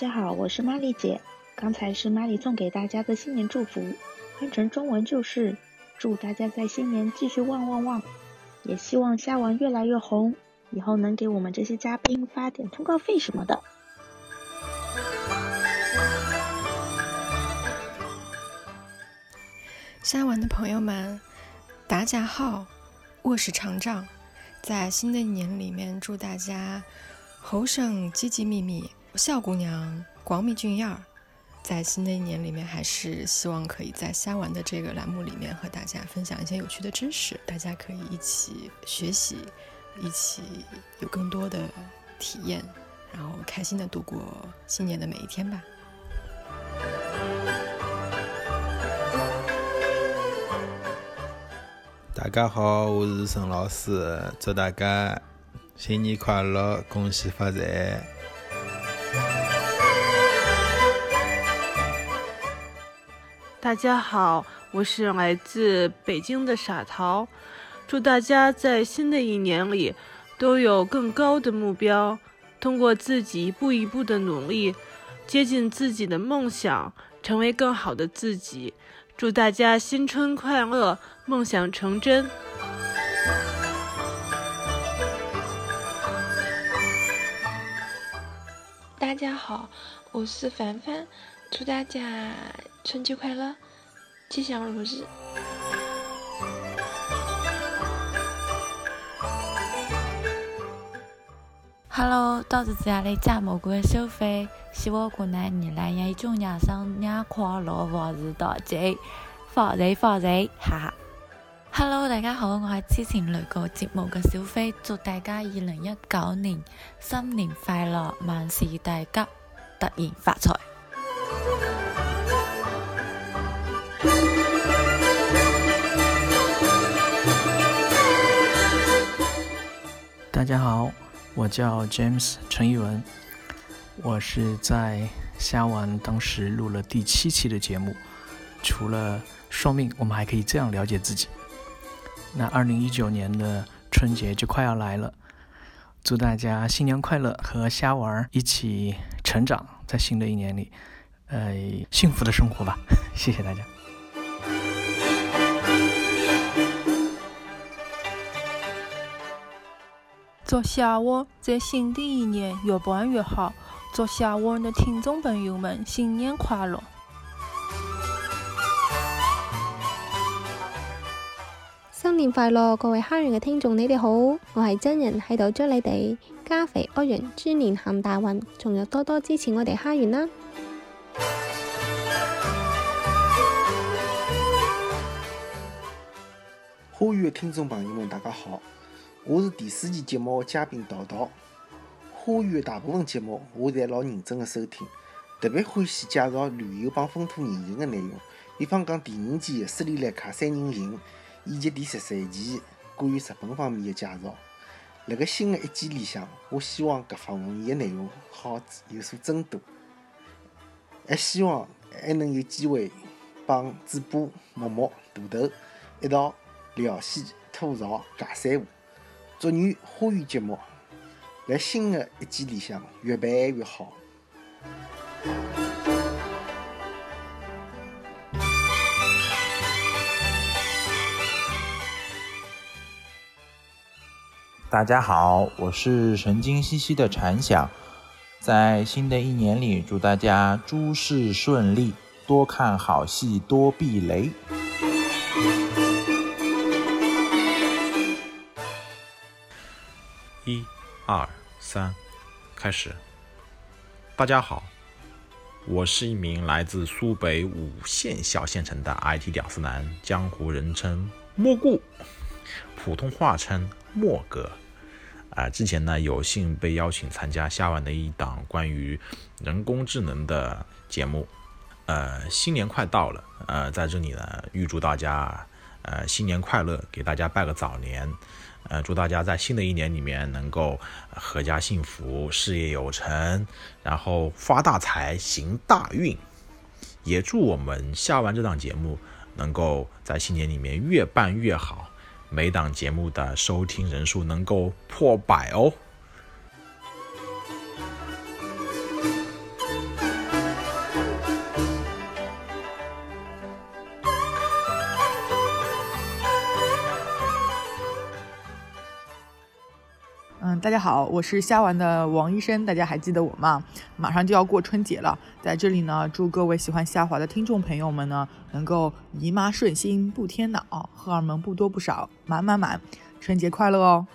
大家好，我是玛丽姐。刚才是玛丽送给大家的新年祝福，换成中文就是：祝大家在新年继续旺旺旺，也希望虾王越来越红，以后能给我们这些嘉宾发点通告费什么的。虾王的朋友们，大家好，我是厂长。在新的一年里面，祝大家猴声机机密密。笑姑娘，广米俊燕儿，在新的一年里面，还是希望可以在瞎玩的这个栏目里面和大家分享一些有趣的知识，大家可以一起学习，一起有更多的体验，然后开心的度过新年的每一天吧。大家好，我是陈老师，祝大家新年快乐，恭喜发财！大家好，我是来自北京的傻桃，祝大家在新的一年里都有更高的目标，通过自己一步一步的努力，接近自己的梦想，成为更好的自己。祝大家新春快乐，梦想成真。大家好，我是凡凡。祝大家春节快乐，吉祥如意！Hello，我是自家的假蘑菇小飞，希望过年你来养一种生野快乐或是多吉发财发财！哈哈！Hello，大家好，我系之前嚟过节目嘅小飞，祝大家二零一九年新年快乐，万事大吉，突然发财！大家好，我叫 James 陈一文，我是在虾玩当时录了第七期的节目。除了算命，我们还可以这样了解自己。那二零一九年的春节就快要来了，祝大家新年快乐，和虾玩一起成长，在新的一年里。呃，幸福的生活吧！谢谢大家。祝夏娃在新的一年越办越好！祝夏娃的听众朋友们新年快乐！新年快乐，各位哈园嘅听众，你哋好，我系真人喺度祝你哋加肥阿润，猪年行大运，仲有多多支持我哋哈园啦！花园的听众朋友们，大家好，我是第四期节目的嘉宾桃桃。花园的大部分节目我侪老认真的收听，特别欢喜介绍旅游帮风土人情的内容。比方讲第五期斯里兰卡三人行，以及第十三期关于日本方面的介绍。辣个新的一季里向，我希望搿方面的内容好有所增多。还希望还能有机会帮主播默默、大头一道聊戏、吐槽、尬三胡，祝愿花语节目在新的一季里向越办越好。大家好，我是神经兮兮的蝉想。在新的一年里，祝大家诸事顺利，多看好戏，多避雷。一、二、三，开始。大家好，我是一名来自苏北五线小县城的 IT 屌丝男，江湖人称莫顾，普通话称莫哥。啊，之前呢有幸被邀请参加夏晚的一档关于人工智能的节目。呃，新年快到了，呃，在这里呢预祝大家呃新年快乐，给大家拜个早年。呃，祝大家在新的一年里面能够阖家幸福，事业有成，然后发大财，行大运。也祝我们夏晚这档节目能够在新年里面越办越好。每档节目的收听人数能够破百哦。嗯，大家好，我是虾丸的王医生，大家还记得我吗？马上就要过春节了，在这里呢，祝各位喜欢虾滑的听众朋友们呢，能够姨妈顺心不添脑，荷尔蒙不多不少满满满，春节快乐哦！